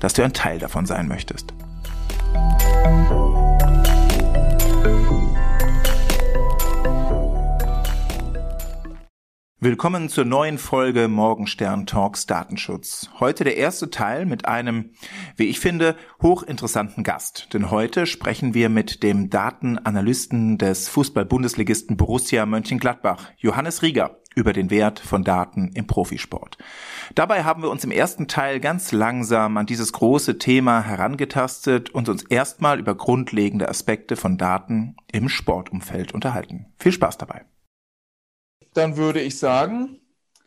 dass du ein Teil davon sein möchtest. Willkommen zur neuen Folge Morgenstern Talks Datenschutz. Heute der erste Teil mit einem, wie ich finde, hochinteressanten Gast. Denn heute sprechen wir mit dem Datenanalysten des Fußball-Bundesligisten Borussia Mönchengladbach, Johannes Rieger, über den Wert von Daten im Profisport. Dabei haben wir uns im ersten Teil ganz langsam an dieses große Thema herangetastet und uns erstmal über grundlegende Aspekte von Daten im Sportumfeld unterhalten. Viel Spaß dabei. Dann würde ich sagen,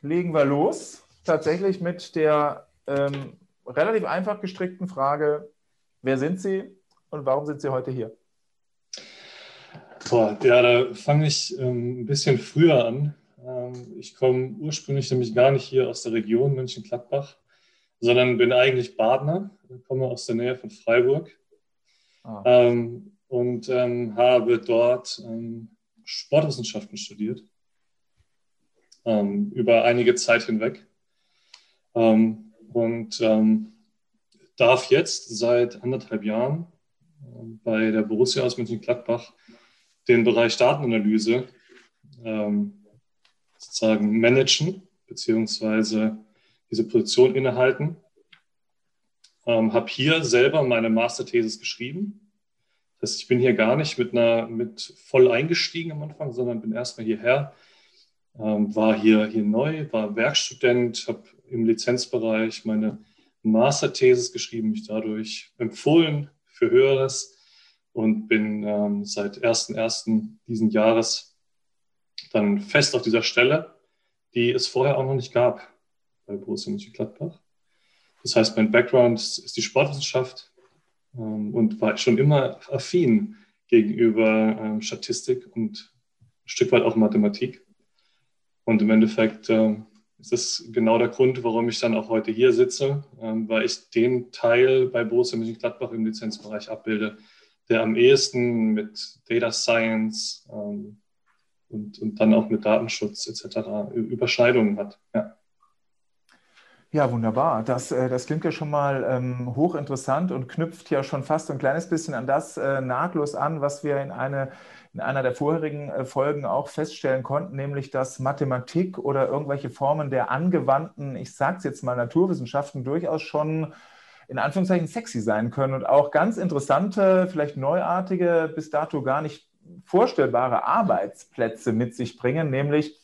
legen wir los. Tatsächlich mit der ähm, relativ einfach gestrickten Frage, wer sind Sie und warum sind Sie heute hier? Boah, ja, da fange ich ähm, ein bisschen früher an. Ähm, ich komme ursprünglich nämlich gar nicht hier aus der Region München-Gladbach, sondern bin eigentlich Badner, komme aus der Nähe von Freiburg ah. ähm, und ähm, habe dort Sportwissenschaften studiert, über einige Zeit hinweg. Und darf jetzt seit anderthalb Jahren bei der Borussia aus München-Gladbach den Bereich Datenanalyse ähm, sozusagen managen, beziehungsweise diese Position innehalten. Ähm, habe hier selber meine Masterthesis geschrieben. Das heißt, ich bin hier gar nicht mit einer mit voll eingestiegen am Anfang, sondern bin erstmal hierher, ähm, war hier, hier neu, war Werkstudent, habe im Lizenzbereich meine Masterthesis geschrieben, mich dadurch empfohlen für Höheres und bin ähm, seit 1.1. diesen Jahres dann fest auf dieser Stelle, die es vorher auch noch nicht gab bei Borussia Mönchengladbach. Das heißt, mein Background ist die Sportwissenschaft ähm, und war schon immer affin gegenüber ähm, Statistik und ein Stück weit auch Mathematik. Und im Endeffekt äh, ist das genau der Grund, warum ich dann auch heute hier sitze, ähm, weil ich den Teil bei Borussia Mönchengladbach im Lizenzbereich abbilde, der am ehesten mit Data Science, ähm, und, und dann auch mit Datenschutz etc. Überschneidungen hat. Ja. Ja, wunderbar. Das, äh, das klingt ja schon mal ähm, hochinteressant und knüpft ja schon fast ein kleines bisschen an das äh, nahtlos an, was wir in, eine, in einer der vorherigen äh, Folgen auch feststellen konnten, nämlich dass Mathematik oder irgendwelche Formen der angewandten, ich sage es jetzt mal, Naturwissenschaften durchaus schon in Anführungszeichen sexy sein können und auch ganz interessante, vielleicht neuartige, bis dato gar nicht vorstellbare Arbeitsplätze mit sich bringen, nämlich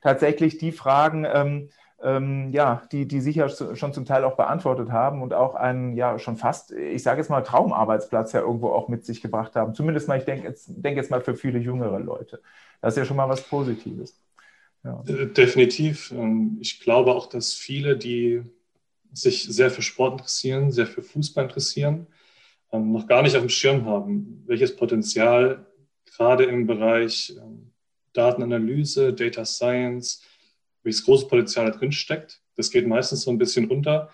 tatsächlich die Fragen, ähm, ähm, ja, die, die sich ja schon zum Teil auch beantwortet haben und auch einen ja schon fast, ich sage jetzt mal, Traumarbeitsplatz ja irgendwo auch mit sich gebracht haben. Zumindest mal, ich denke jetzt, denk jetzt mal für viele jüngere Leute. Das ist ja schon mal was Positives. Ja. Definitiv. Ähm, ich glaube auch, dass viele, die sich sehr für Sport interessieren, sehr für Fußball interessieren, ähm, noch gar nicht auf dem Schirm haben, welches Potenzial gerade im Bereich ähm, Datenanalyse, Data Science, welches große Potenzial da drin steckt. Das geht meistens so ein bisschen unter.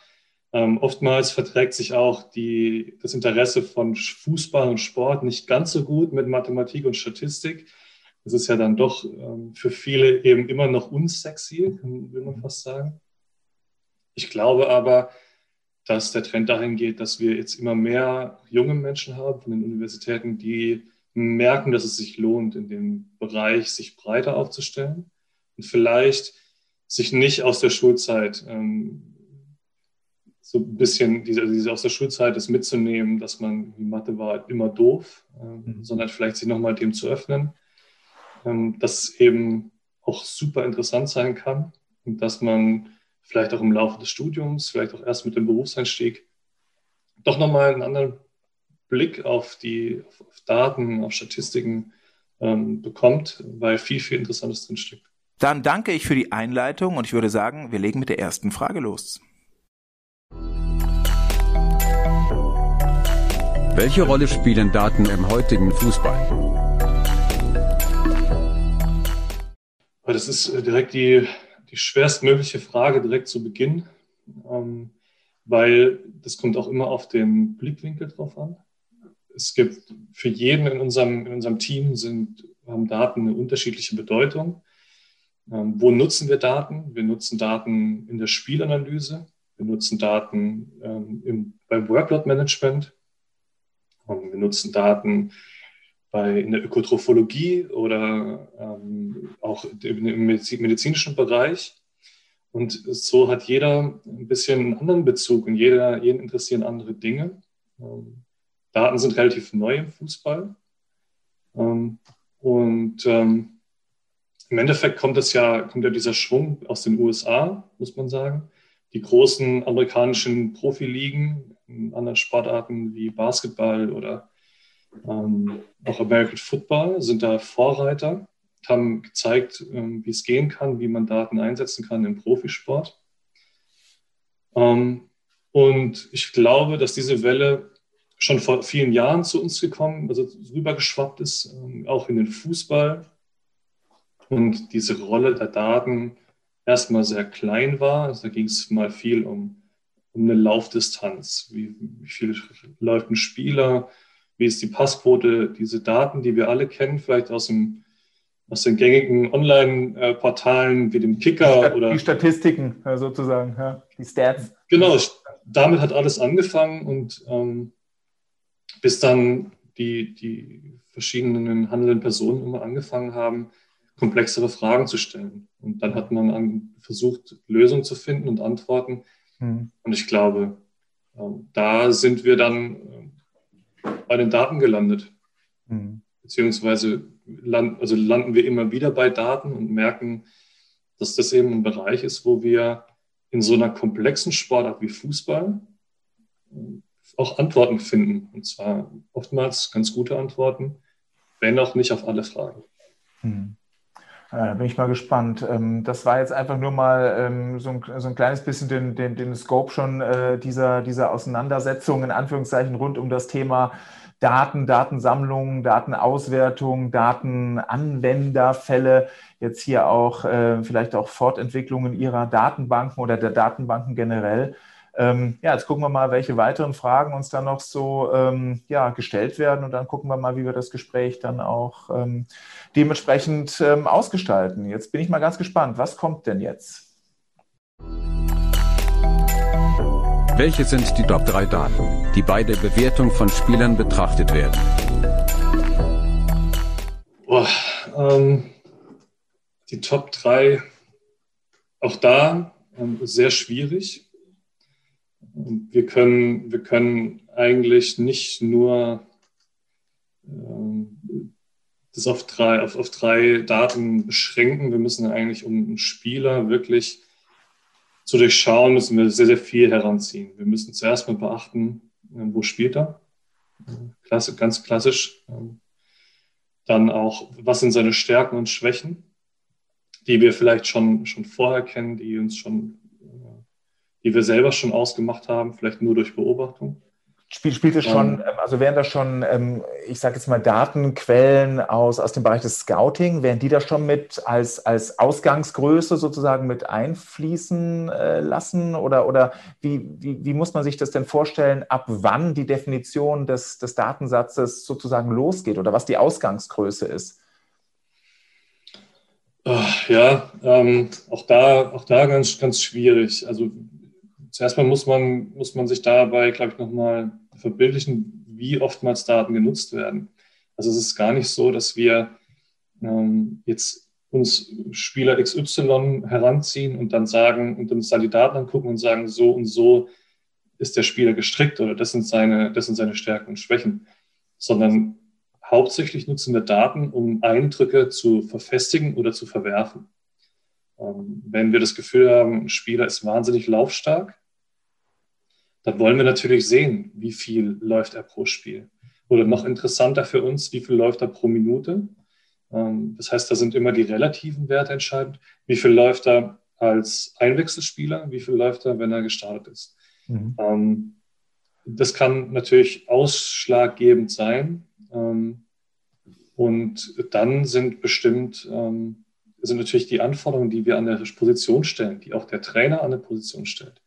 Ähm, oftmals verträgt sich auch die, das Interesse von Fußball und Sport nicht ganz so gut mit Mathematik und Statistik. Das ist ja dann doch ähm, für viele eben immer noch unsexy, will man fast sagen. Ich glaube aber, dass der Trend dahin geht, dass wir jetzt immer mehr junge Menschen haben von den Universitäten, die merken, dass es sich lohnt, in dem Bereich sich breiter aufzustellen und vielleicht sich nicht aus der Schulzeit ähm, so ein bisschen diese, diese aus der Schulzeit das mitzunehmen, dass man die Mathe war immer doof, ähm, mhm. sondern vielleicht sich nochmal dem zu öffnen, ähm, dass es eben auch super interessant sein kann und dass man vielleicht auch im Laufe des Studiums, vielleicht auch erst mit dem Berufseinstieg, doch nochmal einen anderen Blick auf die auf, Daten, auf Statistiken ähm, bekommt, weil viel, viel Interessantes drinsteckt. Dann danke ich für die Einleitung und ich würde sagen, wir legen mit der ersten Frage los. Welche Rolle spielen Daten im heutigen Fußball? Das ist äh, direkt die, die schwerstmögliche Frage direkt zu Beginn, ähm, weil das kommt auch immer auf den Blickwinkel drauf an. Es gibt für jeden in unserem, in unserem Team sind, haben Daten eine unterschiedliche Bedeutung. Ähm, wo nutzen wir Daten? Wir nutzen Daten in der Spielanalyse. Wir nutzen Daten ähm, im, beim Workload-Management. Ähm, wir nutzen Daten bei, in der Ökotrophologie oder ähm, auch im medizinischen Bereich. Und so hat jeder ein bisschen einen anderen Bezug und jeder, jeden interessieren andere Dinge. Daten sind relativ neu im Fußball. Ähm, und ähm, im Endeffekt kommt es ja, kommt ja dieser Schwung aus den USA, muss man sagen. Die großen amerikanischen Profiligen in anderen Sportarten wie Basketball oder ähm, auch American Football sind da Vorreiter, haben gezeigt, ähm, wie es gehen kann, wie man Daten einsetzen kann im Profisport. Ähm, und ich glaube, dass diese Welle schon vor vielen Jahren zu uns gekommen, also rübergeschwappt ist, ähm, auch in den Fußball. Und diese Rolle der Daten erstmal sehr klein war. Also da ging es mal viel um, um eine Laufdistanz. Wie, wie viel läuft ein Spieler? Wie ist die Passquote? Diese Daten, die wir alle kennen, vielleicht aus dem aus den gängigen Online-Portalen wie dem Kicker die oder. Die Statistiken sozusagen, ja, die Stats. Genau, damit hat alles angefangen und ähm, bis dann die, die verschiedenen handelnden Personen immer angefangen haben, komplexere Fragen zu stellen. Und dann hat man an, versucht, Lösungen zu finden und Antworten. Mhm. Und ich glaube, ähm, da sind wir dann äh, bei den Daten gelandet. Mhm. Beziehungsweise land, also landen wir immer wieder bei Daten und merken, dass das eben ein Bereich ist, wo wir in so einer komplexen Sportart wie Fußball äh, auch Antworten finden. Und zwar oftmals ganz gute Antworten, wenn auch nicht auf alle Fragen. Hm. Da bin ich mal gespannt. Ähm, das war jetzt einfach nur mal ähm, so ein, so ein kleines bisschen den, den, den Scope schon äh, dieser, dieser Auseinandersetzung in Anführungszeichen rund um das Thema Daten, Datensammlung, Datenauswertung, Datenanwenderfälle, jetzt hier auch äh, vielleicht auch Fortentwicklungen ihrer Datenbanken oder der Datenbanken generell. Ähm, ja, jetzt gucken wir mal, welche weiteren Fragen uns dann noch so ähm, ja, gestellt werden und dann gucken wir mal, wie wir das Gespräch dann auch ähm, dementsprechend ähm, ausgestalten. Jetzt bin ich mal ganz gespannt, was kommt denn jetzt? Welche sind die Top 3 Daten, die bei der Bewertung von Spielern betrachtet werden? Boah, ähm, die Top 3, auch da ähm, sehr schwierig wir können, wir können eigentlich nicht nur ähm, das auf drei, auf, auf drei Daten beschränken. Wir müssen eigentlich, um einen Spieler wirklich zu durchschauen, müssen wir sehr, sehr viel heranziehen. Wir müssen zuerst mal beachten, äh, wo spielt er. Klasse, ganz klassisch. Ähm, dann auch, was sind seine Stärken und Schwächen, die wir vielleicht schon, schon vorher kennen, die uns schon die wir selber schon ausgemacht haben, vielleicht nur durch Beobachtung. Spiel, spielt es schon, ähm, also wären das schon, ähm, ich sage jetzt mal, Datenquellen aus, aus dem Bereich des Scouting, wären die da schon mit als, als Ausgangsgröße sozusagen mit einfließen äh, lassen? Oder, oder wie, wie, wie muss man sich das denn vorstellen, ab wann die Definition des, des Datensatzes sozusagen losgeht oder was die Ausgangsgröße ist? Ja, ähm, auch da, auch da ganz, ganz schwierig. Also zuerst mal muss man, muss man sich dabei, glaube ich, nochmal verbildlichen, wie oftmals Daten genutzt werden. Also es ist gar nicht so, dass wir ähm, jetzt uns Spieler XY heranziehen und dann sagen und uns dann die Daten angucken und sagen, so und so ist der Spieler gestrickt oder das sind seine, das sind seine Stärken und Schwächen, sondern hauptsächlich nutzen wir Daten, um Eindrücke zu verfestigen oder zu verwerfen. Ähm, wenn wir das Gefühl haben, ein Spieler ist wahnsinnig laufstark, dann wollen wir natürlich sehen, wie viel läuft er pro Spiel. Oder noch interessanter für uns, wie viel läuft er pro Minute. Ähm, das heißt, da sind immer die relativen Werte entscheidend. Wie viel läuft er als Einwechselspieler? Wie viel läuft er, wenn er gestartet ist? Mhm. Ähm, das kann natürlich ausschlaggebend sein. Und dann sind bestimmt, sind natürlich die Anforderungen, die wir an der Position stellen, die auch der Trainer an der Position stellt,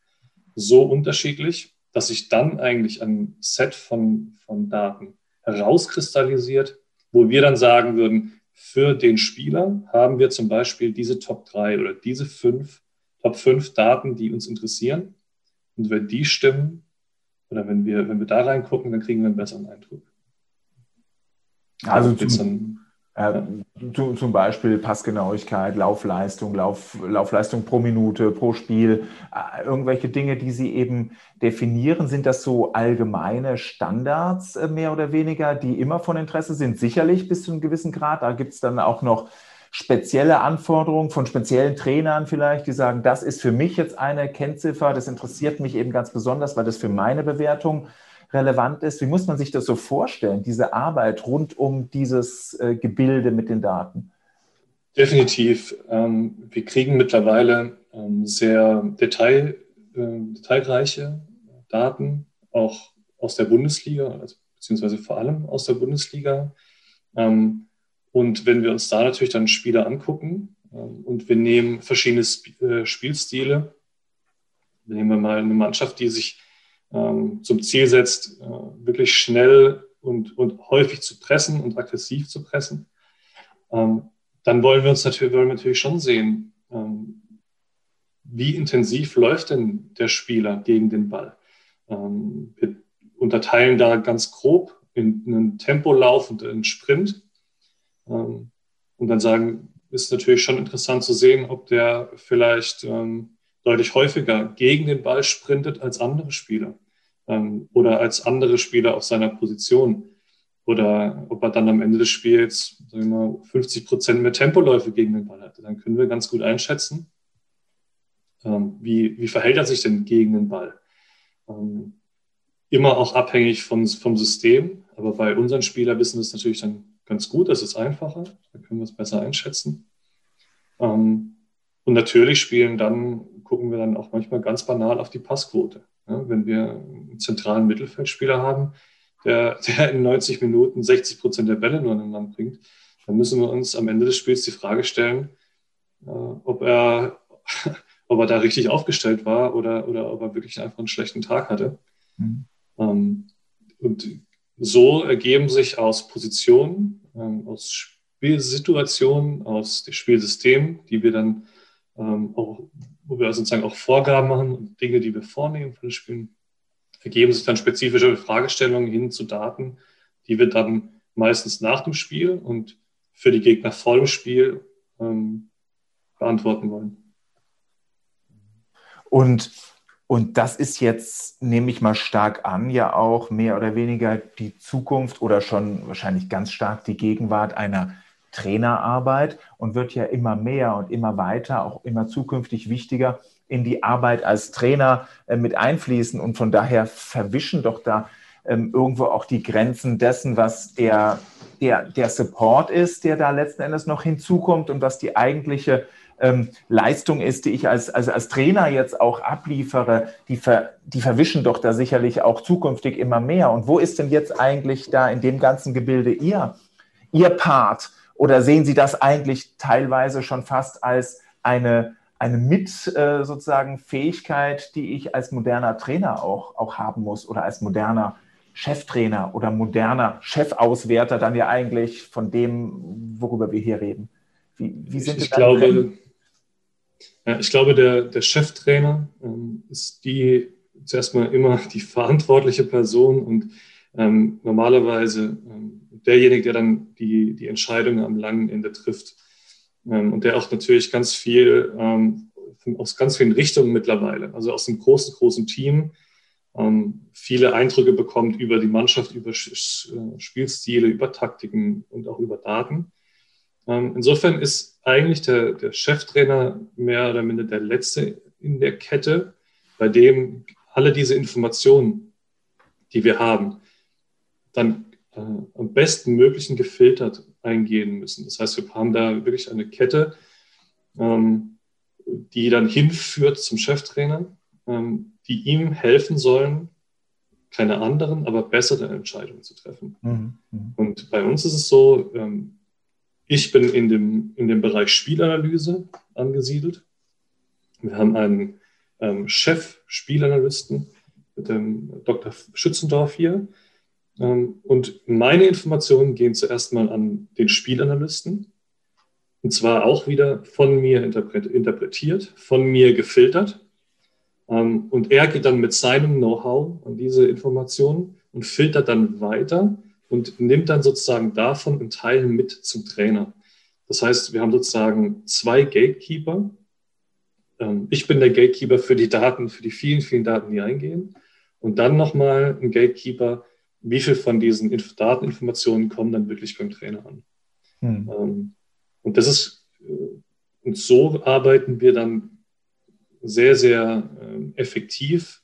so unterschiedlich, dass sich dann eigentlich ein Set von, von Daten herauskristallisiert, wo wir dann sagen würden, für den Spieler haben wir zum Beispiel diese Top 3 oder diese fünf, Top 5 Daten, die uns interessieren. Und wenn die stimmen, oder wenn wir, wenn wir da reingucken, dann kriegen wir einen besseren Eindruck. Also zum, äh, zu, zum Beispiel Passgenauigkeit, Laufleistung, Lauf, Laufleistung pro Minute, pro Spiel, äh, irgendwelche Dinge, die Sie eben definieren. Sind das so allgemeine Standards äh, mehr oder weniger, die immer von Interesse sind? Sicherlich bis zu einem gewissen Grad. Da gibt es dann auch noch spezielle Anforderungen von speziellen Trainern vielleicht, die sagen, das ist für mich jetzt eine Kennziffer, das interessiert mich eben ganz besonders, weil das für meine Bewertung relevant ist. Wie muss man sich das so vorstellen, diese Arbeit rund um dieses äh, Gebilde mit den Daten? Definitiv. Ähm, wir kriegen mittlerweile ähm, sehr Detail, äh, detailreiche Daten, auch aus der Bundesliga, also, beziehungsweise vor allem aus der Bundesliga. Ähm, und wenn wir uns da natürlich dann Spieler angucken ähm, und wir nehmen verschiedene Sp äh, Spielstile, nehmen wir mal eine Mannschaft, die sich ähm, zum Ziel setzt, äh, wirklich schnell und, und häufig zu pressen und aggressiv zu pressen, ähm, dann wollen wir uns natürlich, wollen wir natürlich schon sehen, ähm, wie intensiv läuft denn der Spieler gegen den Ball. Ähm, wir unterteilen da ganz grob in einen Tempolauf und einen Sprint. Ähm, und dann sagen, ist natürlich schon interessant zu sehen, ob der vielleicht ähm, deutlich häufiger gegen den Ball sprintet als andere Spieler ähm, oder als andere Spieler auf seiner Position. Oder ob er dann am Ende des Spiels sagen wir mal, 50 Prozent mehr Tempoläufe gegen den Ball hatte. Dann können wir ganz gut einschätzen, ähm, wie, wie verhält er sich denn gegen den Ball. Ähm, immer auch abhängig von, vom System. Aber bei unseren Spielern wissen wir es natürlich dann ganz gut, das ist einfacher, da können wir es besser einschätzen. Ähm, und natürlich spielen dann, gucken wir dann auch manchmal ganz banal auf die Passquote. Ja, wenn wir einen zentralen Mittelfeldspieler haben, der, der in 90 Minuten 60 Prozent der Bälle nur in den Land bringt, dann müssen wir uns am Ende des Spiels die Frage stellen, äh, ob, er, ob er da richtig aufgestellt war oder, oder ob er wirklich einfach einen schlechten Tag hatte. Mhm. Ähm, und so ergeben sich aus Positionen, ähm, aus Spielsituationen, aus dem Spielsystem, die wir dann ähm, auch wo wir sozusagen auch Vorgaben machen und Dinge, die wir vornehmen von den Spielen, ergeben sich dann spezifische Fragestellungen hin zu Daten, die wir dann meistens nach dem Spiel und für die Gegner vor dem Spiel ähm, beantworten wollen. Und, und das ist jetzt, nehme ich mal stark an, ja auch mehr oder weniger die Zukunft oder schon wahrscheinlich ganz stark die Gegenwart einer Trainerarbeit und wird ja immer mehr und immer weiter, auch immer zukünftig wichtiger in die Arbeit als Trainer äh, mit einfließen. Und von daher verwischen doch da ähm, irgendwo auch die Grenzen dessen, was der, der, der Support ist, der da letzten Endes noch hinzukommt und was die eigentliche ähm, Leistung ist, die ich als, als, als Trainer jetzt auch abliefere, die, ver, die verwischen doch da sicherlich auch zukünftig immer mehr. Und wo ist denn jetzt eigentlich da in dem ganzen Gebilde Ihr, Ihr Part? Oder sehen Sie das eigentlich teilweise schon fast als eine, eine mit äh, sozusagen Fähigkeit, die ich als moderner Trainer auch, auch haben muss oder als moderner Cheftrainer oder moderner Chefauswerter dann ja eigentlich von dem, worüber wir hier reden? Wie, wie sind ich, ich glaube, ja, ich glaube, der, der Cheftrainer ähm, ist die zuerst mal immer die verantwortliche Person und ähm, normalerweise ähm, derjenige, der dann die, die Entscheidungen am langen Ende trifft. Ähm, und der auch natürlich ganz viel ähm, aus ganz vielen Richtungen mittlerweile, also aus einem großen, großen Team, ähm, viele Eindrücke bekommt über die Mannschaft, über äh, Spielstile, über Taktiken und auch über Daten. Ähm, insofern ist eigentlich der, der Cheftrainer mehr oder minder der Letzte in der Kette, bei dem alle diese Informationen, die wir haben, dann äh, am besten möglichen gefiltert eingehen müssen. Das heißt, wir haben da wirklich eine Kette, ähm, die dann hinführt zum Cheftrainer, ähm, die ihm helfen sollen, keine anderen, aber bessere Entscheidungen zu treffen. Mhm. mhm. Und bei uns ist es so, ähm, ich bin in dem, in dem Bereich Spielanalyse angesiedelt. Wir haben einen ähm, Chef-Spielanalysten mit dem Dr. Schützendorf hier. Ähm, und meine Informationen gehen zuerst mal an den Spielanalysten. Und zwar auch wieder von mir interpretiert, von mir gefiltert. Ähm, und er geht dann mit seinem Know-how an diese Informationen und filtert dann weiter und nimmt dann sozusagen davon einen Teil mit zum Trainer. Das heißt, wir haben sozusagen zwei Gatekeeper. Ähm, ich bin der Gatekeeper für die Daten, für die vielen, vielen Daten, die eingehen. Und dann nochmal ein Gatekeeper, wie viel von diesen Dateninformationen kommen dann wirklich beim Trainer an. Hm. Und das ist, äh, und so arbeiten wir dann sehr, sehr ähm, effektiv,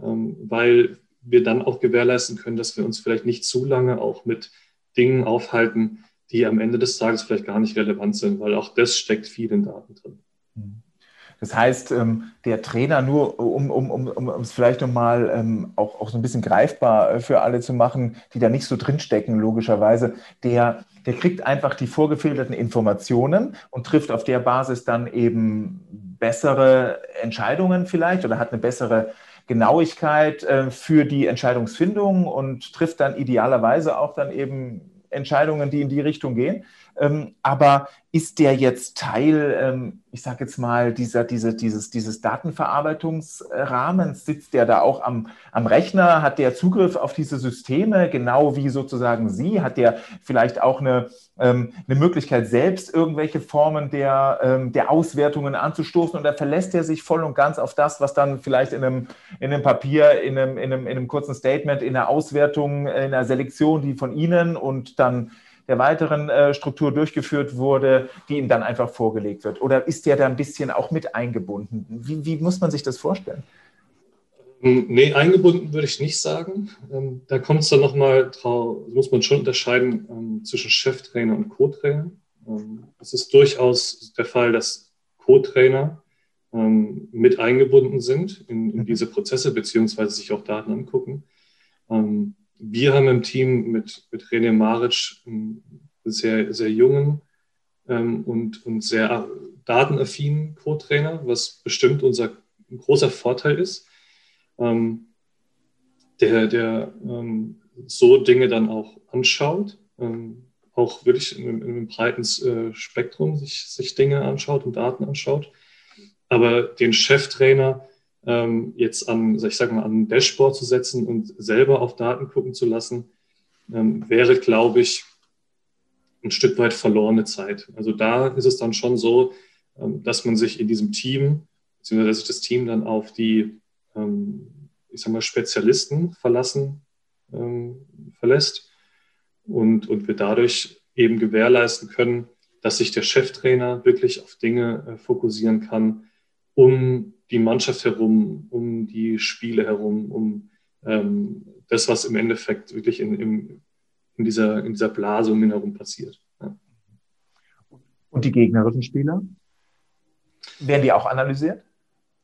weil wir dann auch gewährleisten können, dass wir uns vielleicht nicht zu lange auch mit Dingen aufhalten, die am Ende des Tages vielleicht gar nicht relevant sind, weil auch das steckt viel in Daten drin. Das heißt, ähm, der Trainer, nur um, um, um, um es vielleicht nochmal ähm, auch, auch so ein bisschen greifbar äh, für alle zu machen, die da nicht so drinstecken, logischerweise, der, der kriegt einfach die vorgefilterten Informationen und trifft auf der Basis dann eben bessere Entscheidungen vielleicht oder hat eine bessere Genauigkeit äh, für die Entscheidungsfindung und trifft dann idealerweise auch dann eben Entscheidungen, die in die Richtung gehen. Ähm, aber ist der jetzt Teil, ähm, ich sage jetzt mal, dieser, diese, dieses, dieses Datenverarbeitungsrahmens? Sitzt der da auch am, am Rechner? Hat der Zugriff auf diese Systeme, genau wie sozusagen Sie? Hat der vielleicht auch eine, ähm, eine Möglichkeit, selbst irgendwelche Formen der, ähm, der Auswertungen anzustoßen? Oder verlässt er sich voll und ganz auf das, was dann vielleicht in einem, in einem Papier, in einem, in, einem, in einem kurzen Statement, in einer Auswertung, in einer Selektion, die von Ihnen und dann der weiteren äh, Struktur durchgeführt wurde, die ihm dann einfach vorgelegt wird? Oder ist der da ein bisschen auch mit eingebunden? Wie, wie muss man sich das vorstellen? Ähm, nee, eingebunden würde ich nicht sagen. Ähm, da kommt es dann nochmal drauf, muss man schon unterscheiden ähm, zwischen Cheftrainer und Co-Trainer. es ist durchaus der Fall, dass Co-Trainer mit eingebunden sind in, in, mhm. diese Prozesse, beziehungsweise sich auch Daten angucken wir haben im Team mit, mit René Maric einen sehr, sehr jungen ähm, und, und sehr datenaffinen Co-Trainer, was bestimmt unser großer Vorteil ist, ähm, der, der ähm, so Dinge dann auch anschaut, ähm, auch wirklich in, in einem breiten äh, Spektrum sich, sich Dinge anschaut und Daten anschaut. Aber den Cheftrainer, ähm, jetzt an, ich sag mal, an ein Dashboard zu setzen und selber auf Daten gucken zu lassen, ähm, wäre, glaube ich, ein Stück weit verlorene Zeit. Also da ist es dann schon so, ähm, dass man sich in diesem Team, beziehungsweise dass sich das Team dann auf die, ähm, ich sag mal, Spezialisten verlassen, ähm, verlässt und, und wir dadurch eben gewährleisten können, dass sich der Cheftrainer wirklich auf Dinge äh, fokussieren kann, um die Mannschaft herum, um die Spiele herum, um ähm, das, was im Endeffekt wirklich in, in, in, dieser, in dieser Blase um ihn herum passiert. Ja. Und die gegnerischen Spieler? Werden die auch analysiert?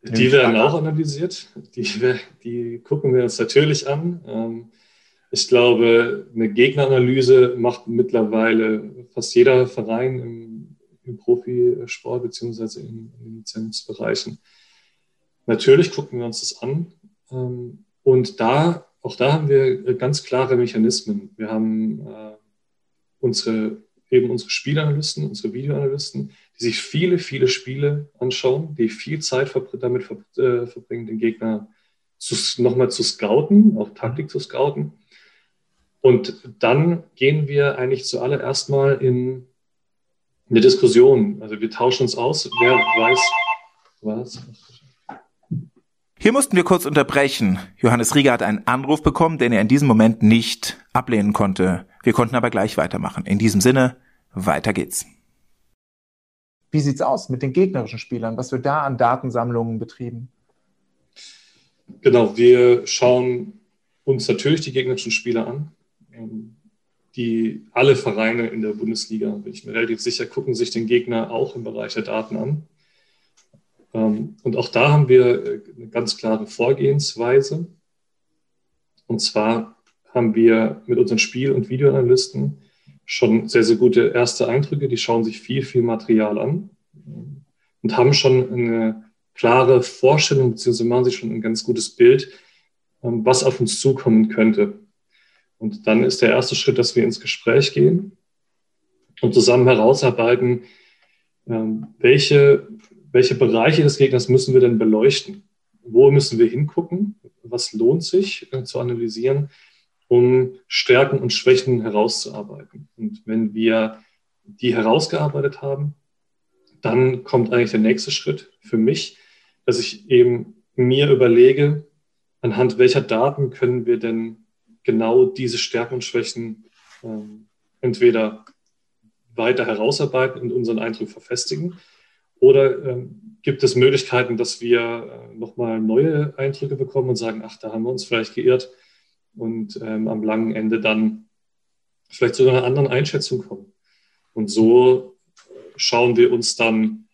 Die werden auch analysiert. Die, die gucken wir uns natürlich an. Ähm, ich glaube, eine Gegneranalyse macht mittlerweile fast jeder Verein im, im Profisport beziehungsweise in, in Lizenzbereichen. Natürlich gucken wir uns das an. Ähm, und da, auch da haben wir ganz klare Mechanismen. Wir haben äh, unsere, eben unsere Spielanalysten, unsere Videoanalysten, die sich viele, viele Spiele anschauen, die viel Zeit damit äh, verbringen, den Gegner nochmal zu scouten, auch Taktik zu scouten. Und dann gehen wir eigentlich zuallererst mal in eine Diskussion. Also wir tauschen uns aus, wer weiß was. Hier mussten wir kurz unterbrechen. Johannes Rieger hat einen Anruf bekommen, den er in diesem Moment nicht ablehnen konnte. Wir konnten aber gleich weitermachen. In diesem Sinne, weiter geht's. Wie sieht's aus mit den gegnerischen Spielern? Was wird da an Datensammlungen betrieben? Genau, wir schauen uns natürlich die gegnerischen Spieler an. Ähm, die alle Vereine in der Bundesliga, bin ich mir relativ sicher, gucken sich den Gegner auch im Bereich der Daten an. Ähm, und auch da haben wir äh, eine ganz klare Vorgehensweise. Und zwar haben wir mit unseren Spiel- und Videoanalysten schon sehr, sehr gute erste Eindrücke. Die schauen sich viel, viel Material an und haben schon eine klare Vorstellung, beziehungsweise machen sich schon ein ganz gutes Bild, ähm, was auf uns zukommen könnte. Und dann ist der erste Schritt, dass wir ins Gespräch gehen und zusammen herausarbeiten, ähm, welche, welche Bereiche des Gegners müssen wir denn beleuchten? Wo müssen wir hingucken? Was lohnt sich äh, zu analysieren, um Stärken und Schwächen herauszuarbeiten? Und wenn wir die herausgearbeitet haben, dann kommt eigentlich der nächste Schritt für mich, dass ich eben mir überlege, anhand welcher Daten können wir denn genau diese Stärken und Schwächen äh, entweder weiter herausarbeiten und unseren Eindruck verfestigen? Oder ähm, gibt es Möglichkeiten, dass wir äh, nochmal neue Eindrücke bekommen und sagen, ach, da haben wir uns vielleicht geirrt und ähm, am langen Ende dann vielleicht zu einer anderen Einschätzung kommen? Und so schauen wir uns dann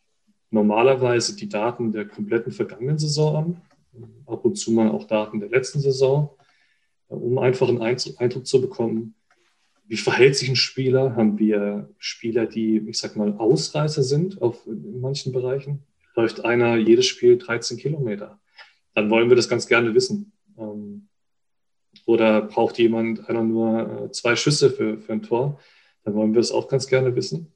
normalerweise die Daten der kompletten vergangenen Saison an, ab und zu mal auch Daten der letzten Saison, um einfach einen Eindruck zu bekommen, wie verhält sich ein Spieler? Haben wir Spieler, die, ich sag mal, Ausreißer sind auf, in manchen Bereichen? Läuft einer jedes Spiel 13 Kilometer? Dann wollen wir das ganz gerne wissen. Ähm, oder braucht jemand einer nur äh, zwei Schüsse für, für ein Tor? Dann wollen wir das auch ganz gerne wissen.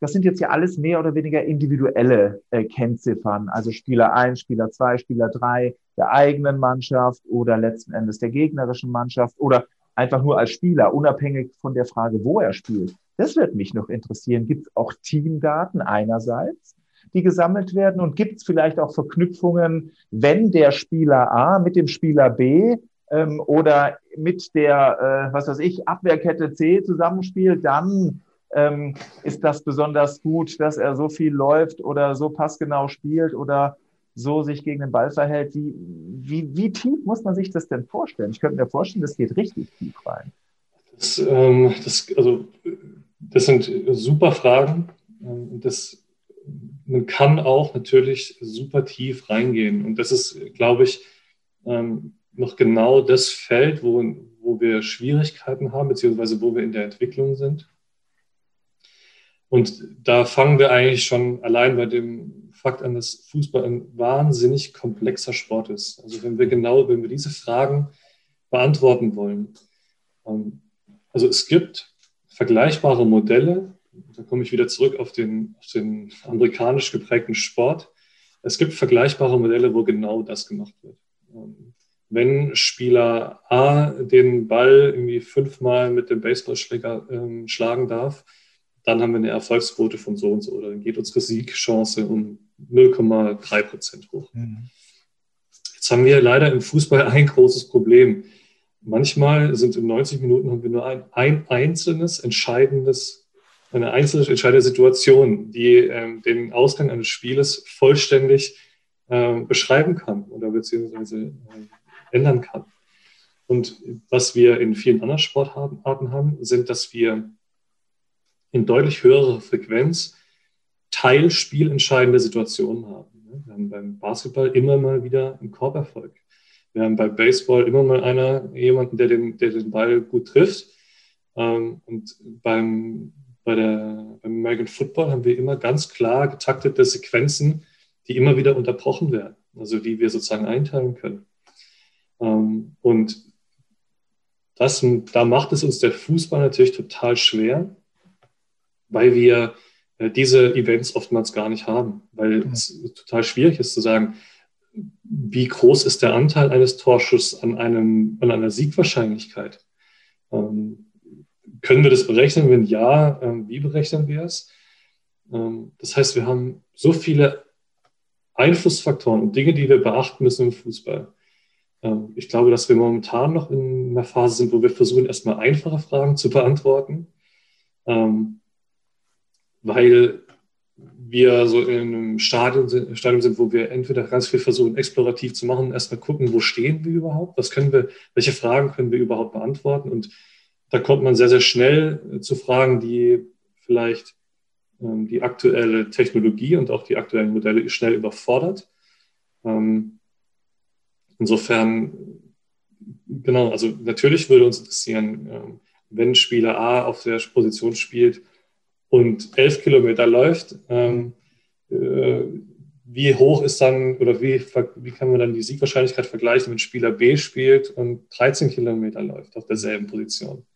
Das sind jetzt ja alles mehr oder weniger individuelle äh, Kennziffern, also Spieler 1, Spieler 2, Spieler 3 der eigenen Mannschaft oder letzten Endes der gegnerischen Mannschaft oder einfach nur als Spieler, unabhängig von der Frage, wo er spielt. Das wird mich noch interessieren. Gibt es auch Teamdaten einerseits, die gesammelt werden und gibt es vielleicht auch Verknüpfungen, wenn der Spieler A mit dem Spieler B ähm, oder mit der, äh, was weiß ich, Abwehrkette C zusammenspielt, dann ähm, ist das besonders gut, dass er so viel läuft oder so passgenau spielt oder so sich gegen den Ball verhält. Wie, wie, wie tief muss man sich das denn vorstellen? Ich könnte mir vorstellen, das geht richtig tief rein. Das, ähm, das, also, das sind super Fragen. Ähm, das, man kann auch natürlich super tief reingehen. Und das ist, glaube ich, ähm, noch genau das Feld, wo, wo wir Schwierigkeiten haben, beziehungsweise wo wir in der Entwicklung sind. Und da fangen wir eigentlich schon allein bei dem Fakt an, dass Fußball ein wahnsinnig komplexer Sport ist. Also wenn wir genau, wenn wir diese Fragen beantworten wollen. Ähm, also es gibt vergleichbare Modelle, da komme ich wieder zurück auf den, auf den amerikanisch geprägten Sport. Es gibt vergleichbare Modelle, wo genau das gemacht wird. Ähm, wenn Spieler A den Ball irgendwie fünfmal mit dem Baseballschläger ähm, schlagen darf, dann haben wir eine Erfolgsquote von so und so. Oder dann geht unsere Siegchance um 0,3 Prozent hoch. Mhm. Jetzt haben wir leider im Fußball ein großes Problem. Manchmal sind in 90 Minuten haben wir nur ein, ein einzelnes entscheidendes, eine einzelne entscheidende Situation, die ähm, den Ausgang eines Spieles vollständig äh, beschreiben kann oder beziehungsweise äh, ändern kann. Und was wir in vielen anderen Sportarten haben, sind, dass wir in deutlich höherer Frequenz teilspielentscheidende Situationen haben. Wir haben beim Basketball immer mal wieder einen Korberfolg. Wir haben beim Baseball immer mal einer, jemanden, der den, der den Ball gut trifft. Ähm, und beim, bei der, beim American Football haben wir immer ganz klar getaktete Sequenzen, die immer wieder unterbrochen werden, also die wir sozusagen einteilen können. Ähm, und das, da macht es uns der Fußball natürlich total schwer, weil wir äh, diese Events oftmals gar nicht haben, weil mhm. es total schwierig ist zu sagen, wie groß ist der Anteil eines Torschusses an, einem, an einer Siegwahrscheinlichkeit? Ähm, können wir das berechnen? Wenn ja, ähm, wie berechnen wir es? Ähm, das heißt, wir haben so viele Einflussfaktoren und Dinge, die wir beachten müssen im Fußball. Ähm, ich glaube, dass wir momentan noch in einer Phase sind, wo wir versuchen, erstmal einfache Fragen zu beantworten. Ähm, weil wir so in einem Stadium sind, Stadium sind, wo wir entweder ganz viel versuchen, explorativ zu machen, erstmal gucken, wo stehen wir überhaupt, was können wir, welche Fragen können wir überhaupt beantworten. Und da kommt man sehr, sehr schnell zu Fragen, die vielleicht ähm, die aktuelle Technologie und auch die aktuellen Modelle schnell überfordert. Ähm, insofern genau, also natürlich würde uns interessieren, ähm, wenn Spieler A auf der Position spielt und elf Kilometer läuft, ähm, äh, wie hoch ist dann oder wie, wie kann man dann die Siegwahrscheinlichkeit vergleichen, wenn Spieler B spielt und 13 Kilometer läuft auf derselben Position?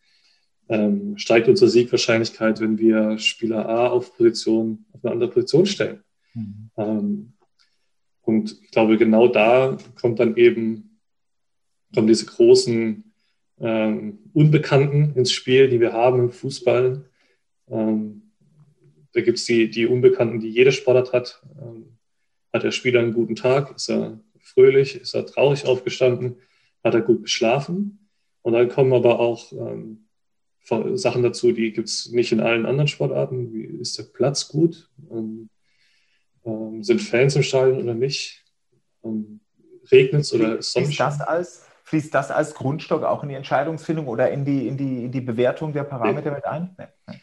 Ähm, steigt unsere Siegwahrscheinlichkeit, wenn wir Spieler A auf Position, auf eine andere Position stellen? Mhm. Ähm, und ich glaube, genau da kommt dann eben, kommen diese großen ähm, Unbekannten ins Spiel, die wir haben im Fußball. Ähm, da gibt es die, die Unbekannten, die jeder Sportart hat. Ähm, hat der Spieler einen guten Tag? Ist er fröhlich? Ist er traurig aufgestanden? Hat er gut geschlafen? Und dann kommen aber auch ähm, Sachen dazu, die gibt es nicht in allen anderen Sportarten. Wie ist der Platz gut? Ähm, ähm, sind Fans im Stadion oder nicht? Ähm, Regnet es oder ist Sonnenschein? Das als, fließt das als Grundstock auch in die Entscheidungsfindung oder in die, in die, in die Bewertung der Parameter nee. mit ein? Nee.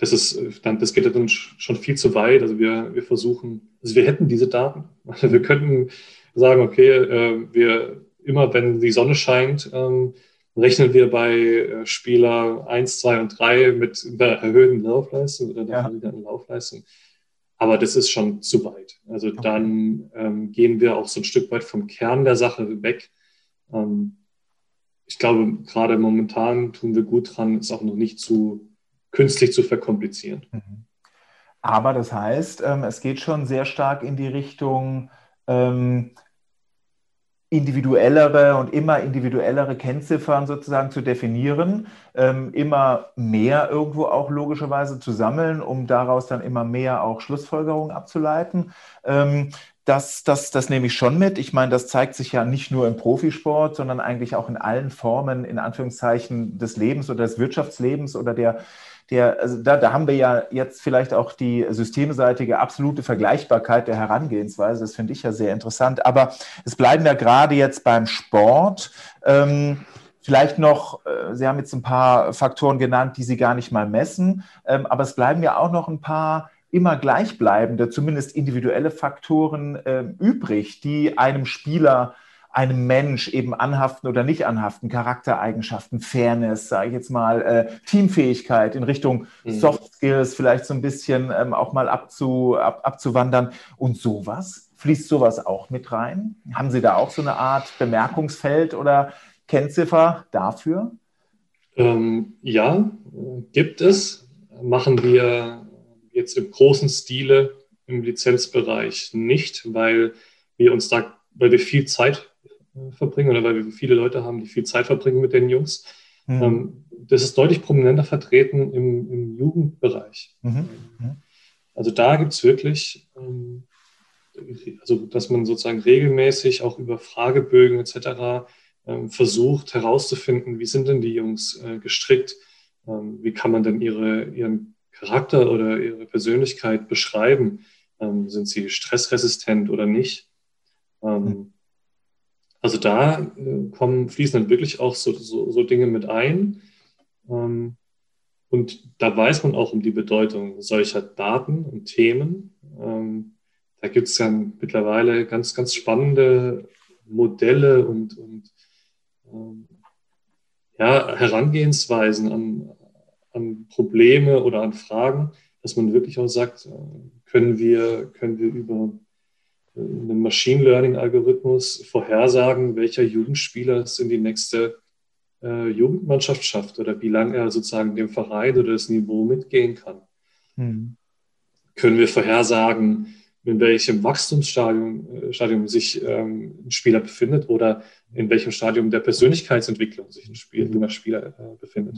Das, ist, das geht dann schon viel zu weit. Also wir, wir versuchen, also wir hätten diese Daten. Also wir könnten sagen, okay, äh, wir immer, wenn die Sonne scheint, ähm, rechnen wir bei äh, Spieler 1, 2 und 3 mit einer erhöhten Laufleistung oder einer ja. Laufleistung. Aber das ist schon zu weit. Also okay. dann ähm, gehen wir auch so ein Stück weit vom Kern der Sache weg. Ähm, ich glaube, gerade momentan tun wir gut dran, es auch noch nicht zu künstlich zu verkomplizieren. Mhm. Aber das heißt, ähm, es geht schon sehr stark in die Richtung, ähm, individuellere und immer individuellere Kennziffern sozusagen zu definieren, ähm, immer mehr irgendwo auch logischerweise zu sammeln, um daraus dann immer mehr auch Schlussfolgerungen abzuleiten. Das, das, das nehme ich schon mit. Ich meine, das zeigt sich ja nicht nur im Profisport, sondern eigentlich auch in allen Formen, in Anführungszeichen, des Lebens oder des Wirtschaftslebens oder der, der, also da, da haben wir ja jetzt vielleicht auch die systemseitige absolute Vergleichbarkeit der Herangehensweise. Das finde ich ja sehr interessant. Aber es bleiben ja gerade jetzt beim Sport. Ähm, vielleicht noch, äh, Sie haben jetzt ein paar Faktoren genannt, die Sie gar nicht mal messen, ähm, aber es bleiben ja auch noch ein paar immer gleichbleibende, zumindest individuelle Faktoren äh, übrig, die einem Spieler einem Mensch eben anhaften oder nicht anhaften, Charaktereigenschaften, Fairness, sage ich jetzt mal, äh, Teamfähigkeit in Richtung mhm. Soft Skills vielleicht so ein bisschen ähm, auch mal abzu, ab, abzuwandern und sowas. Fließt sowas auch mit rein? Haben Sie da auch so eine Art Bemerkungsfeld oder Kennziffer dafür? Ähm, ja, gibt es. Machen wir jetzt im großen Stile im Lizenzbereich nicht, weil wir uns da, weil wir viel Zeit verbringen oder weil wir viele Leute haben, die viel Zeit verbringen mit den Jungs. Mhm. Ähm, das ist deutlich prominenter vertreten im, im Jugendbereich. Mhm. Mhm. Also da gibt es wirklich, ähm, also dass man sozusagen regelmäßig auch über Fragebögen etc. Ähm, versucht herauszufinden, wie sind denn die Jungs äh, gestrickt, wie kann man denn ihre, ihren Charakter oder ihre Persönlichkeit beschreiben, sind sie stressresistent oder nicht. Mhm. Also da äh, kommen, fließen dann wirklich auch so, so, so Dinge mit ein. Ähm, und da weiß man auch um die Bedeutung solcher Daten und Themen. Ähm, da gibt es ja mittlerweile ganz, ganz spannende Modelle und, und ähm, ja, Herangehensweisen an, an Probleme oder an Fragen, dass man wirklich auch sagt, äh, können wir, können wir über einem Machine Learning-Algorithmus vorhersagen, welcher Jugendspieler es in die nächste äh, Jugendmannschaft schafft oder wie lange er sozusagen dem Verein oder das Niveau mitgehen kann. Mhm. Können wir vorhersagen, in welchem Wachstumsstadium äh, Stadium sich ähm, ein Spieler befindet oder in welchem Stadium der Persönlichkeitsentwicklung sich ein, Spiel, ein junger Spieler äh, befindet.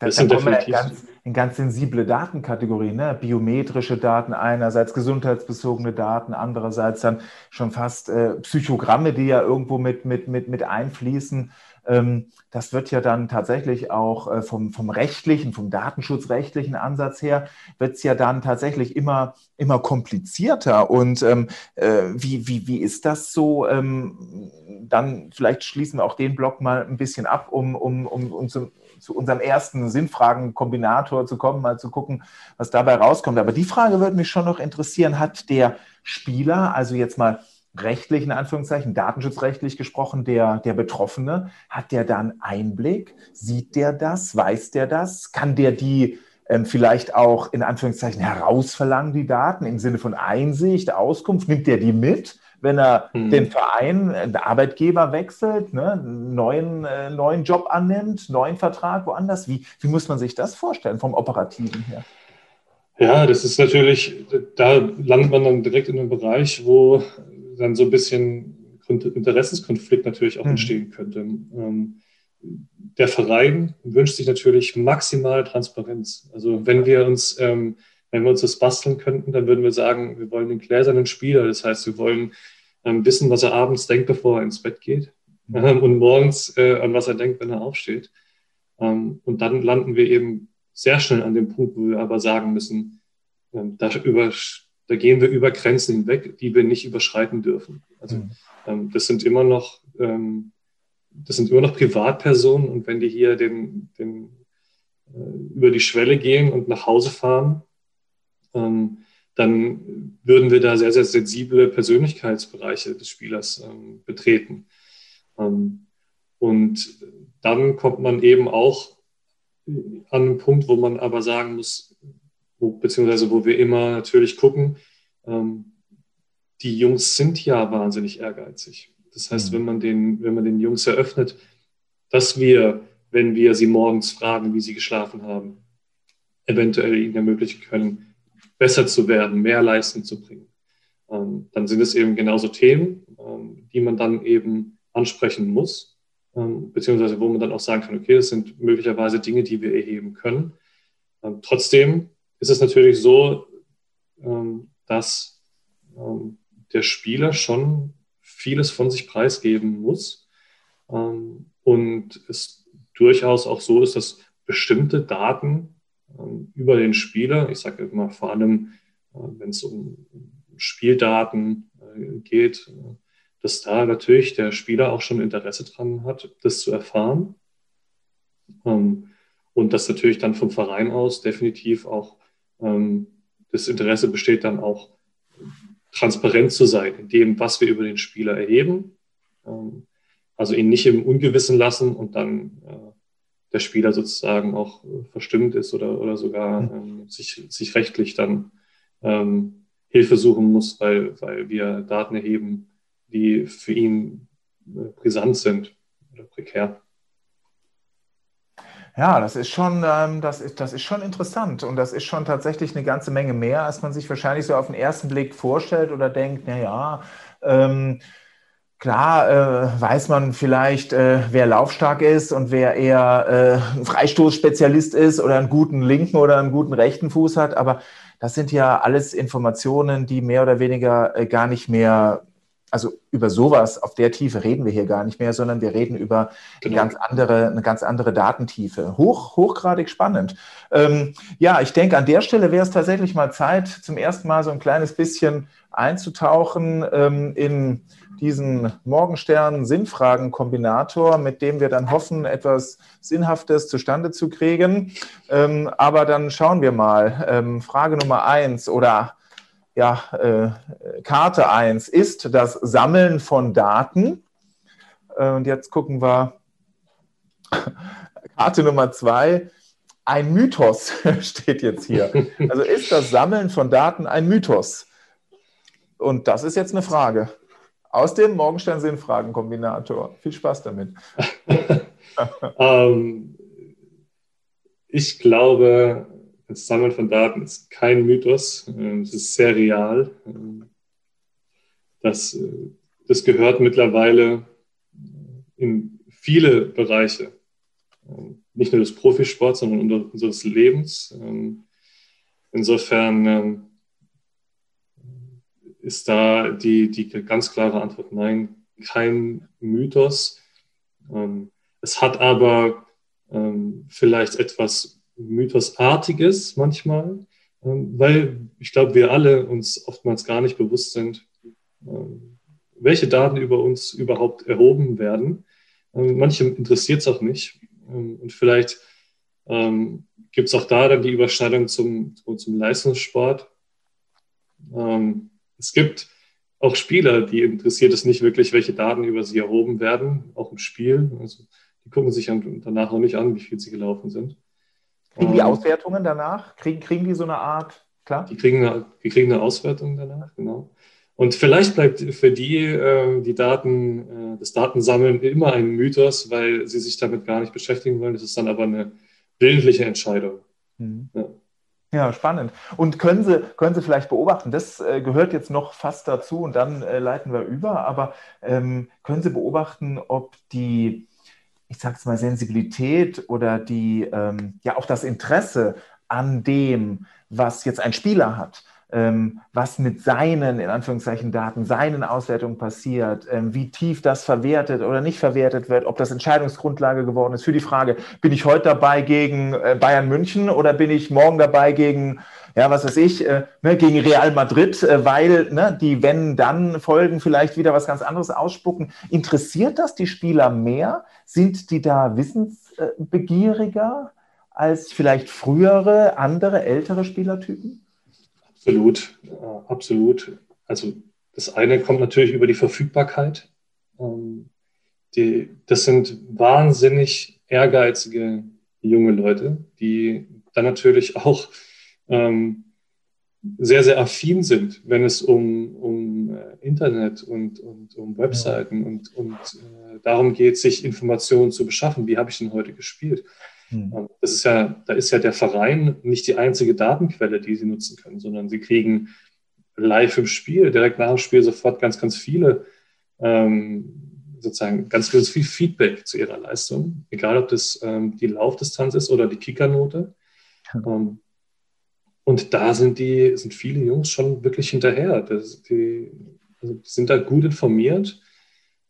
Mhm. Das, sind definitiv. Ganz, in ganz sensible Datenkategorien, ne? biometrische Daten einerseits, gesundheitsbezogene Daten, andererseits dann schon fast äh, Psychogramme, die ja irgendwo mit, mit, mit, mit einfließen. Ähm, das wird ja dann tatsächlich auch äh, vom, vom rechtlichen, vom datenschutzrechtlichen Ansatz her, wird es ja dann tatsächlich immer, immer komplizierter. Und ähm, äh, wie, wie, wie ist das so? Ähm, dann vielleicht schließen wir auch den Block mal ein bisschen ab, um, um, um, um zu, zu unserem ersten Sinnfragen-Kombinator zu kommen, mal zu gucken, was dabei rauskommt. Aber die Frage würde mich schon noch interessieren, hat der Spieler, also jetzt mal rechtlich, in Anführungszeichen, datenschutzrechtlich gesprochen, der, der Betroffene, hat der dann Einblick? Sieht der das? Weiß der das? Kann der die ähm, vielleicht auch in Anführungszeichen herausverlangen, die Daten im Sinne von Einsicht, Auskunft? Nimmt der die mit? Wenn er hm. den Verein, den Arbeitgeber wechselt, ne, neuen, äh, neuen Job annimmt, neuen Vertrag woanders? Wie, wie muss man sich das vorstellen vom Operativen her? Ja, das ist natürlich, da landet man dann direkt in einem Bereich, wo dann so ein bisschen Interessenskonflikt natürlich auch mhm. entstehen könnte. Ähm, der Verein wünscht sich natürlich maximale Transparenz. Also wenn wir uns, ähm, wenn wir uns das basteln könnten, dann würden wir sagen, wir wollen den gläsernen Spieler. Das heißt, wir wollen wissen, was er abends denkt, bevor er ins Bett geht mhm. und morgens äh, an was er denkt, wenn er aufsteht. und dann landen wir eben sehr schnell an dem Punkt, wo wir aber sagen müssen, da über, da gehen wir über Grenzen hinweg, die wir nicht überschreiten dürfen. Also mhm. ähm, das sind immer noch, ähm, das sind immer noch Privatpersonen und wenn die hier den, den, äh, über die Schwelle gehen und nach Hause fahren, ähm, dann würden wir da sehr, sehr sensible Persönlichkeitsbereiche des Spielers ähm, betreten. Ähm, und dann kommt man eben auch an einen Punkt, wo man aber sagen muss, wo, beziehungsweise wo wir immer natürlich gucken, ähm, die Jungs sind ja wahnsinnig ehrgeizig. Das heißt, mhm. wenn man den, wenn man den Jungs eröffnet, dass wir, wenn wir sie morgens fragen, wie sie geschlafen haben, eventuell ihnen ermöglichen können, besser zu werden, mehr Leistung zu bringen, ähm, dann sind es eben genauso Themen, ähm, die man dann eben ansprechen muss, ähm, beziehungsweise wo man dann auch sagen kann, okay, das sind möglicherweise Dinge, die wir erheben können. Trotzdem ist es natürlich so, dass der Spieler schon vieles von sich preisgeben muss und es durchaus auch so ist, dass bestimmte Daten über den Spieler, ich sage immer vor allem, äh, wenn es um Spieldaten äh, geht, äh, dass da natürlich der Spieler auch schon Interesse dran hat, das zu erfahren. Und dass natürlich dann vom Verein aus definitiv auch ähm, das Interesse besteht dann auch, transparent zu sein in dem, was wir über den Spieler erheben. Ähm, also ihn nicht im Ungewissen lassen und dann der Spieler sozusagen auch verstimmt ist oder, oder sogar mhm. ähm, sich, sich rechtlich dann ähm, Hilfe suchen muss, weil, weil wir Daten erheben, die für ihn äh, brisant sind oder prekär. Ja, das ist schon, ähm, das ist, das ist schon interessant und das ist schon tatsächlich eine ganze Menge mehr, als man sich wahrscheinlich so auf den ersten Blick vorstellt oder denkt, naja, ähm, Klar äh, weiß man vielleicht, äh, wer laufstark ist und wer eher äh, ein Freistoßspezialist ist oder einen guten linken oder einen guten rechten Fuß hat, aber das sind ja alles Informationen, die mehr oder weniger äh, gar nicht mehr also über sowas auf der Tiefe reden wir hier gar nicht mehr, sondern wir reden über genau. eine, ganz andere, eine ganz andere Datentiefe. Hoch, hochgradig spannend. Ähm, ja, ich denke, an der Stelle wäre es tatsächlich mal Zeit, zum ersten Mal so ein kleines bisschen einzutauchen ähm, in diesen Morgenstern-Sinnfragen-Kombinator, mit dem wir dann hoffen, etwas Sinnhaftes zustande zu kriegen. Ähm, aber dann schauen wir mal. Ähm, Frage Nummer eins oder ja, äh, Karte 1 ist das Sammeln von Daten. Äh, und jetzt gucken wir Karte Nummer 2. Ein Mythos steht jetzt hier. Also ist das Sammeln von Daten ein Mythos? Und das ist jetzt eine Frage aus dem Morgenstern-Sinnfragen-Kombinator. Viel Spaß damit. ähm, ich glaube, das Sammeln von Daten ist kein Mythos, ähm, es ist sehr real. Ähm, das, äh, das gehört mittlerweile in viele Bereiche, ähm, nicht nur des Profisports, sondern unseres Lebens. Insofern ist da die, die ganz klare Antwort nein, kein Mythos. Es hat aber vielleicht etwas Mythosartiges manchmal, ähm, weil ich glaube, wir alle uns oftmals gar nicht bewusst sind, ähm, welche Daten über uns überhaupt erhoben werden. Ähm, manche interessiert es auch nicht. Und vielleicht gibt es auch da dann die Überschneidung zum, zum Leistungssport. Es gibt auch Spieler, die interessiert es nicht wirklich, welche Daten über sie erhoben werden, auch im Spiel. Also die gucken sich danach noch nicht an, wie viel sie gelaufen sind. Kriegen die ähm, Auswertungen danach? Kriegen, kriegen die so eine Art, klar? Die kriegen eine, die kriegen eine Auswertung danach, genau. Und vielleicht bleibt für die äh, die Daten, äh, das Datensammeln immer ein Mythos, weil sie sich damit gar nicht beschäftigen wollen. Das ist dann aber eine willentliche Entscheidung. Mhm. Ja. Ja, spannend. Und können Sie, können Sie vielleicht beobachten, das äh, gehört jetzt noch fast dazu und dann äh, leiten wir über, aber ähm, können Sie beobachten, ob die, ich sage es mal, Sensibilität oder die, ähm, ja auch das Interesse an dem, was jetzt ein Spieler hat, was mit seinen, in Anführungszeichen, Daten, seinen Auswertungen passiert, ähm, wie tief das verwertet oder nicht verwertet wird, ob das Entscheidungsgrundlage geworden ist für die Frage, bin ich heute dabei gegen äh, Bayern München oder bin ich morgen dabei gegen, ja, was weiß ich, äh, ne, gegen Real Madrid, äh, weil ne, die Wenn-Dann-Folgen vielleicht wieder was ganz anderes ausspucken. Interessiert das die Spieler mehr? Sind die da wissensbegieriger als vielleicht frühere, andere, ältere Spielertypen? Absolut, absolut. Also das eine kommt natürlich über die Verfügbarkeit. Ähm, die, das sind wahnsinnig ehrgeizige junge Leute, die dann natürlich auch ähm, sehr, sehr affin sind, wenn es um, um äh, Internet und, und um Webseiten und, und äh, darum geht, sich Informationen zu beschaffen. Wie habe ich denn heute gespielt? Mhm. Das ist ja, da ist ja der Verein nicht die einzige Datenquelle, die sie nutzen können, sondern sie kriegen live im Spiel, direkt nach dem Spiel sofort ganz, ganz viele, ähm, sozusagen ganz, ganz viel Feedback zu ihrer Leistung, egal ob das ähm, die Laufdistanz ist oder die Kickernote. Mhm. Ähm, und da sind die, sind viele Jungs schon wirklich hinterher. Das, die, also die sind da gut informiert.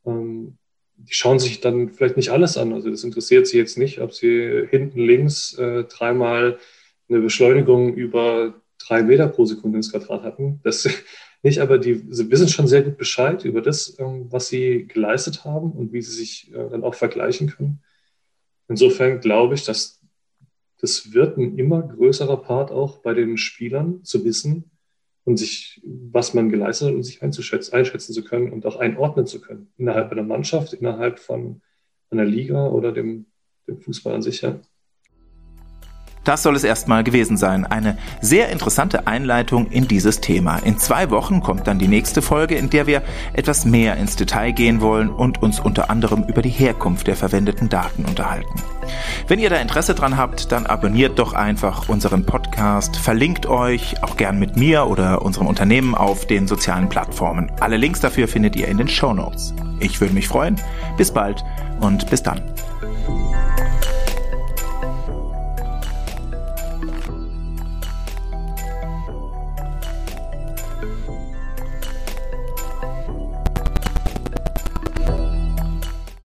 Ähm, die schauen sich dann vielleicht nicht alles an. Also das interessiert sie jetzt nicht, ob sie hinten links äh, dreimal eine Beschleunigung über drei Meter pro Sekunde ins Quadrat hatten. Das nicht, aber die sie wissen schon sehr gut Bescheid über das, ähm, was sie geleistet haben und wie sie sich äh, dann auch vergleichen können. Insofern glaube ich, dass das wird ein immer größerer Part auch bei den Spielern zu wissen, und sich, was man geleistet hat, um sich einzuschätzen, einschätzen zu können und auch einordnen zu können. Innerhalb einer Mannschaft, innerhalb von einer Liga oder dem, dem Fußball an sich, ja. Das soll es erstmal gewesen sein. Eine sehr interessante Einleitung in dieses Thema. In zwei Wochen kommt dann die nächste Folge, in der wir etwas mehr ins Detail gehen wollen und uns unter anderem über die Herkunft der verwendeten Daten unterhalten. Wenn ihr da Interesse dran habt, dann abonniert doch einfach unseren Podcast, verlinkt euch auch gern mit mir oder unserem Unternehmen auf den sozialen Plattformen. Alle Links dafür findet ihr in den Show Notes. Ich würde mich freuen. Bis bald und bis dann.